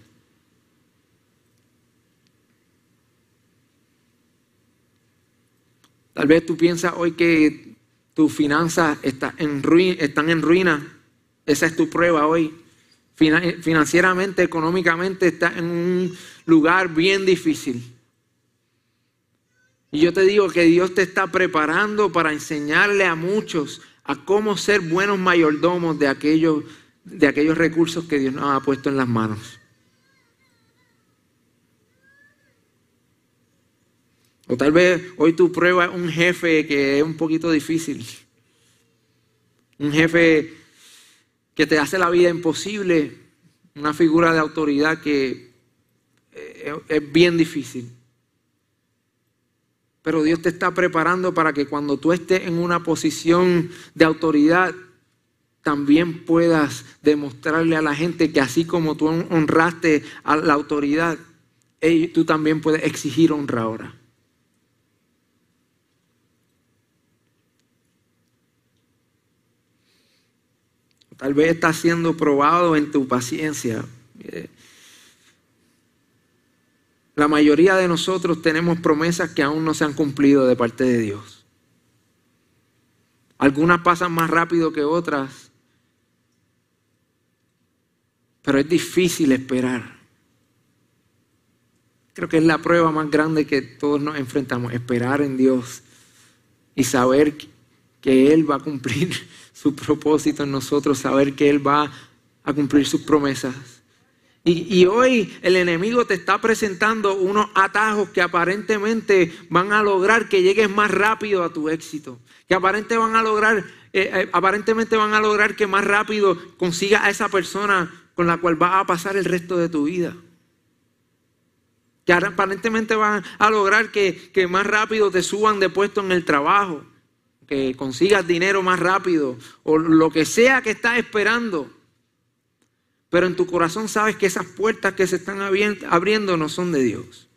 Tal vez tú piensas hoy que tus finanzas están en, están en ruina. Esa es tu prueba hoy. Financieramente, económicamente, estás en un lugar bien difícil. Y yo te digo que Dios te está preparando para enseñarle a muchos a cómo ser buenos mayordomos de aquellos, de aquellos recursos que Dios nos ha puesto en las manos. O tal vez hoy tu prueba un jefe que es un poquito difícil. Un jefe que te hace la vida imposible. Una figura de autoridad que eh, es bien difícil. Pero Dios te está preparando para que cuando tú estés en una posición de autoridad, también puedas demostrarle a la gente que así como tú honraste a la autoridad, tú también puedes exigir honra ahora. Tal vez estás siendo probado en tu paciencia. La mayoría de nosotros tenemos promesas que aún no se han cumplido de parte de Dios. Algunas pasan más rápido que otras, pero es difícil esperar. Creo que es la prueba más grande que todos nos enfrentamos, esperar en Dios y saber que Él va a cumplir su propósito en nosotros, saber que Él va a cumplir sus promesas. Y, hoy el enemigo te está presentando unos atajos que aparentemente van a lograr que llegues más rápido a tu éxito, que aparentemente van a lograr, eh, eh, aparentemente van a lograr que más rápido consigas a esa persona con la cual vas a pasar el resto de tu vida. Que aparentemente van a lograr que, que más rápido te suban de puesto en el trabajo, consigas dinero más rápido o lo que sea que estás esperando. Pero en tu corazón sabes que esas puertas que se están abriendo no son de Dios.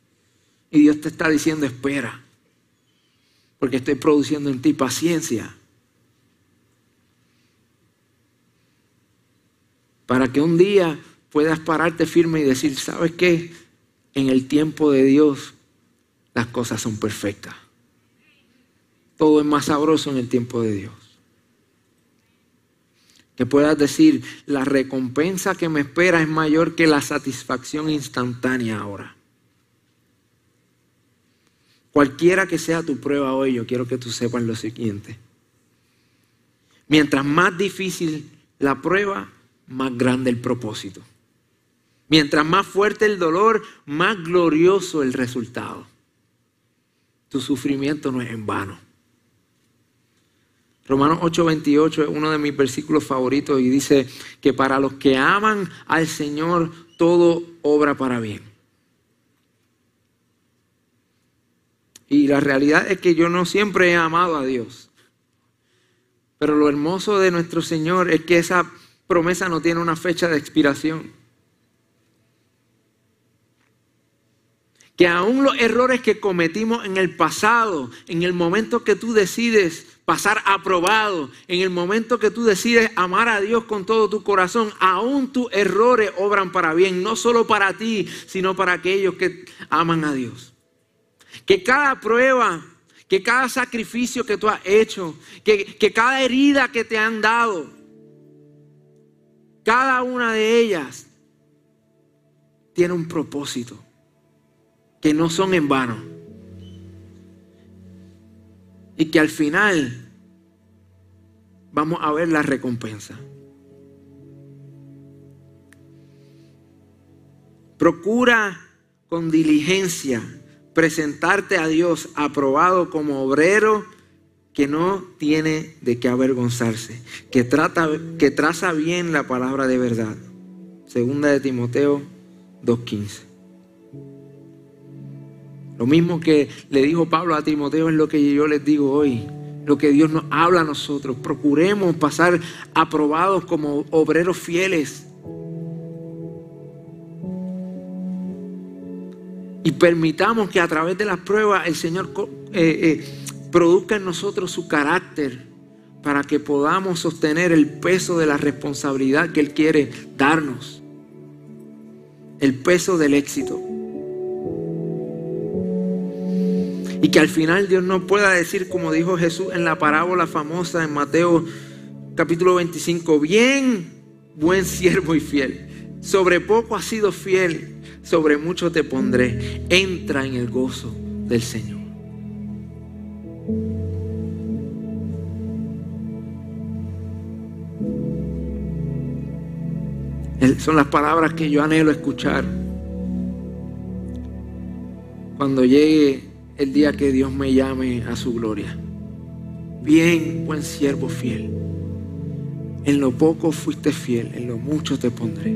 Y Dios te está diciendo, espera, porque estoy produciendo en ti paciencia. Para que un día puedas pararte firme y decir, ¿sabes qué? En el tiempo de Dios las cosas son perfectas. Todo es más sabroso en el tiempo de Dios. Que puedas decir, la recompensa que me espera es mayor que la satisfacción instantánea ahora. Cualquiera que sea tu prueba hoy, yo quiero que tú sepas lo siguiente. Mientras más difícil la prueba, más grande el propósito. Mientras más fuerte el dolor, más glorioso el resultado. Tu sufrimiento no es en vano. Romanos 8:28 es uno de mis versículos favoritos y dice que para los que aman al Señor todo obra para bien. Y la realidad es que yo no siempre he amado a Dios. Pero lo hermoso de nuestro Señor es que esa promesa no tiene una fecha de expiración. Que aún los errores que cometimos en el pasado, en el momento que tú decides pasar aprobado, en el momento que tú decides amar a Dios con todo tu corazón, aún tus errores obran para bien, no solo para ti, sino para aquellos que aman a Dios. Que cada prueba, que cada sacrificio que tú has hecho, que, que cada herida que te han dado, cada una de ellas tiene un propósito, que no son en vano y que al final vamos a ver la recompensa. Procura con diligencia presentarte a Dios aprobado como obrero que no tiene de qué avergonzarse, que, trata, que traza bien la palabra de verdad. Segunda de Timoteo 2.15. Lo mismo que le dijo Pablo a Timoteo es lo que yo les digo hoy. Lo que Dios nos habla a nosotros. Procuremos pasar aprobados como obreros fieles. Y permitamos que a través de las pruebas el Señor eh, eh, produzca en nosotros su carácter para que podamos sostener el peso de la responsabilidad que Él quiere darnos. El peso del éxito. Y que al final Dios no pueda decir, como dijo Jesús en la parábola famosa en Mateo capítulo 25, bien, buen siervo y fiel. Sobre poco has sido fiel, sobre mucho te pondré. Entra en el gozo del Señor. Son las palabras que yo anhelo escuchar cuando llegue el día que Dios me llame a su gloria. Bien, buen siervo fiel. En lo poco fuiste fiel, en lo mucho te pondré.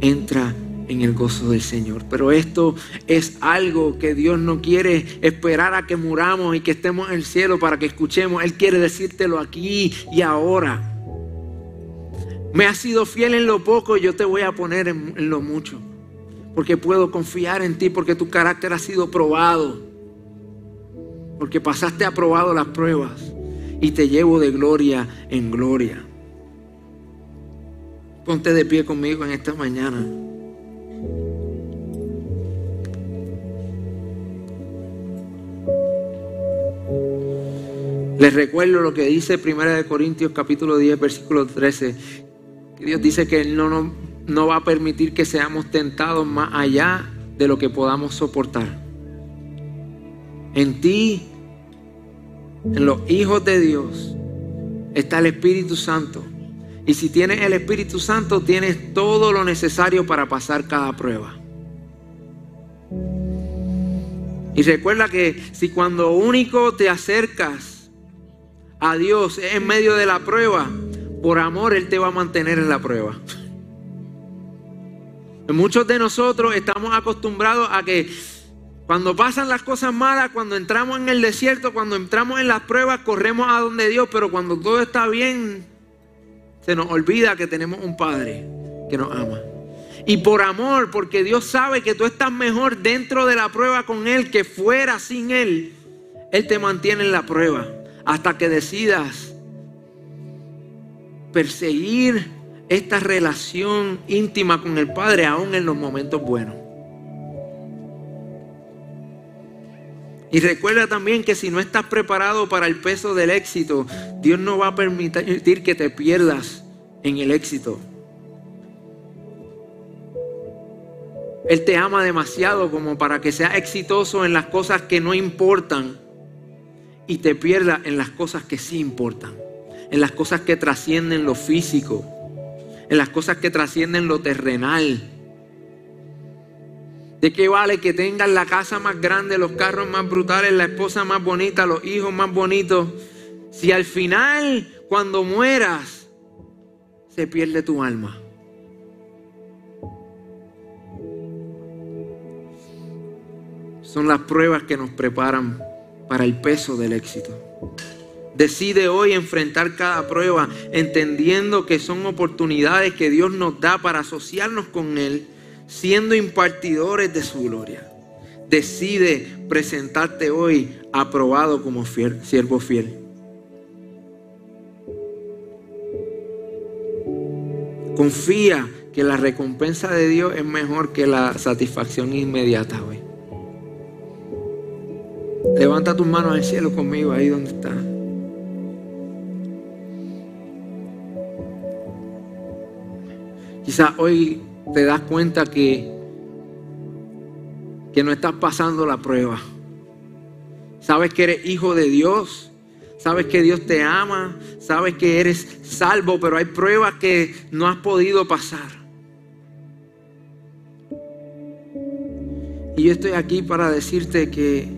Entra en el gozo del Señor. Pero esto es algo que Dios no quiere esperar a que muramos y que estemos en el cielo para que escuchemos. Él quiere decírtelo aquí y ahora. Me has sido fiel en lo poco, yo te voy a poner en, en lo mucho porque puedo confiar en ti, porque tu carácter ha sido probado. Porque pasaste aprobado las pruebas y te llevo de gloria en gloria. Ponte de pie conmigo en esta mañana. Les recuerdo lo que dice 1 Corintios capítulo 10, versículo 13. Dios dice que no nos no va a permitir que seamos tentados más allá de lo que podamos soportar. En ti, en los hijos de Dios, está el Espíritu Santo. Y si tienes el Espíritu Santo, tienes todo lo necesario para pasar cada prueba. Y recuerda que si cuando único te acercas a Dios en medio de la prueba, por amor Él te va a mantener en la prueba. Muchos de nosotros estamos acostumbrados a que cuando pasan las cosas malas, cuando entramos en el desierto, cuando entramos en las pruebas, corremos a donde Dios, pero cuando todo está bien, se nos olvida que tenemos un Padre que nos ama. Y por amor, porque Dios sabe que tú estás mejor dentro de la prueba con Él que fuera sin Él, Él te mantiene en la prueba hasta que decidas perseguir esta relación íntima con el Padre aún en los momentos buenos. Y recuerda también que si no estás preparado para el peso del éxito, Dios no va a permitir que te pierdas en el éxito. Él te ama demasiado como para que seas exitoso en las cosas que no importan y te pierdas en las cosas que sí importan, en las cosas que trascienden lo físico, en las cosas que trascienden lo terrenal. ¿De qué vale que tengas la casa más grande, los carros más brutales, la esposa más bonita, los hijos más bonitos? Si al final, cuando mueras, se pierde tu alma. Son las pruebas que nos preparan para el peso del éxito. Decide hoy enfrentar cada prueba entendiendo que son oportunidades que Dios nos da para asociarnos con Él siendo impartidores de su gloria. Decide presentarte hoy aprobado como siervo fiel. Confía que la recompensa de Dios es mejor que la satisfacción inmediata hoy. Levanta tus manos al cielo conmigo ahí donde está. Quizás hoy te das cuenta que, que no estás pasando la prueba. Sabes que eres hijo de Dios. Sabes que Dios te ama. Sabes que eres salvo, pero hay pruebas que no has podido pasar. Y yo estoy aquí para decirte que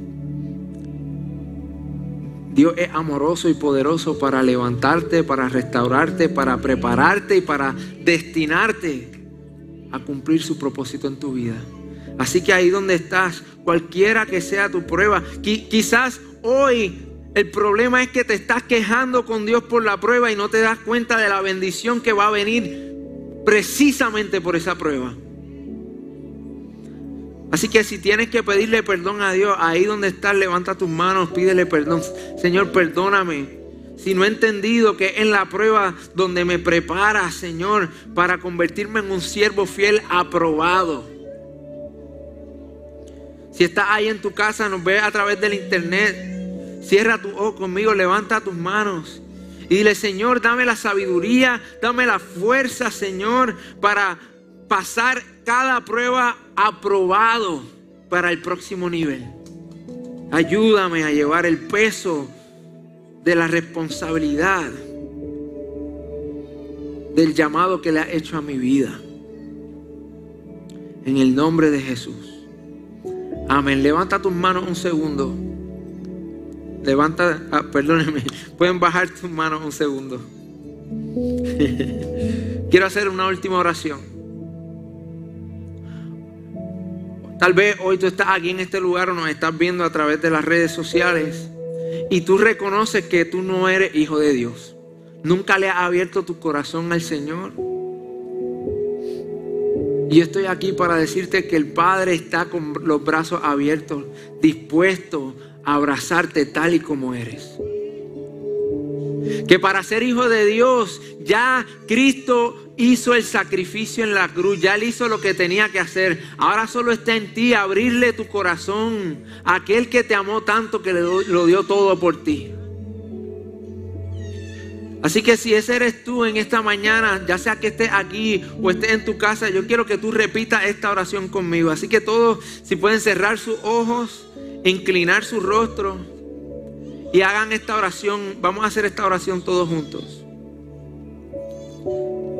Dios es amoroso y poderoso para levantarte, para restaurarte, para prepararte y para destinarte a cumplir su propósito en tu vida. Así que ahí donde estás, cualquiera que sea tu prueba, quizás hoy el problema es que te estás quejando con Dios por la prueba y no te das cuenta de la bendición que va a venir precisamente por esa prueba. Así que si tienes que pedirle perdón a Dios, ahí donde estás, levanta tus manos, pídele perdón. Señor, perdóname si no he entendido que en la prueba donde me prepara, Señor, para convertirme en un siervo fiel aprobado. Si estás ahí en tu casa, nos ves a través del internet, cierra tu ojo conmigo, levanta tus manos y dile, Señor, dame la sabiduría, dame la fuerza, Señor, para pasar cada prueba aprobado para el próximo nivel. Ayúdame a llevar el peso de la responsabilidad del llamado que le ha hecho a mi vida. En el nombre de Jesús. Amén. Levanta tus manos un segundo. Levanta, ah, perdónenme, (laughs) pueden bajar tus manos un segundo. (laughs) Quiero hacer una última oración. Tal vez hoy tú estás aquí en este lugar o nos estás viendo a través de las redes sociales y tú reconoces que tú no eres hijo de Dios, nunca le has abierto tu corazón al Señor. Y estoy aquí para decirte que el Padre está con los brazos abiertos, dispuesto a abrazarte tal y como eres. Que para ser hijo de Dios ya Cristo hizo el sacrificio en la cruz, ya él hizo lo que tenía que hacer. Ahora solo está en ti abrirle tu corazón a aquel que te amó tanto que lo dio todo por ti. Así que si ese eres tú en esta mañana, ya sea que estés aquí o estés en tu casa, yo quiero que tú repitas esta oración conmigo. Así que todos, si pueden cerrar sus ojos, inclinar su rostro y hagan esta oración, vamos a hacer esta oración todos juntos.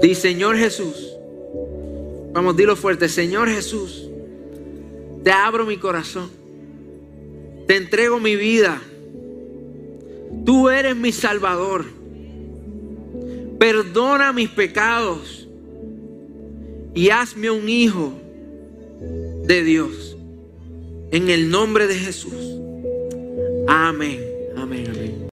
Di, Señor Jesús, vamos, dilo fuerte, Señor Jesús, te abro mi corazón, te entrego mi vida, tú eres mi Salvador perdona mis pecados y hazme un hijo de Dios. En el nombre de Jesús. Amén. Amén. Amén.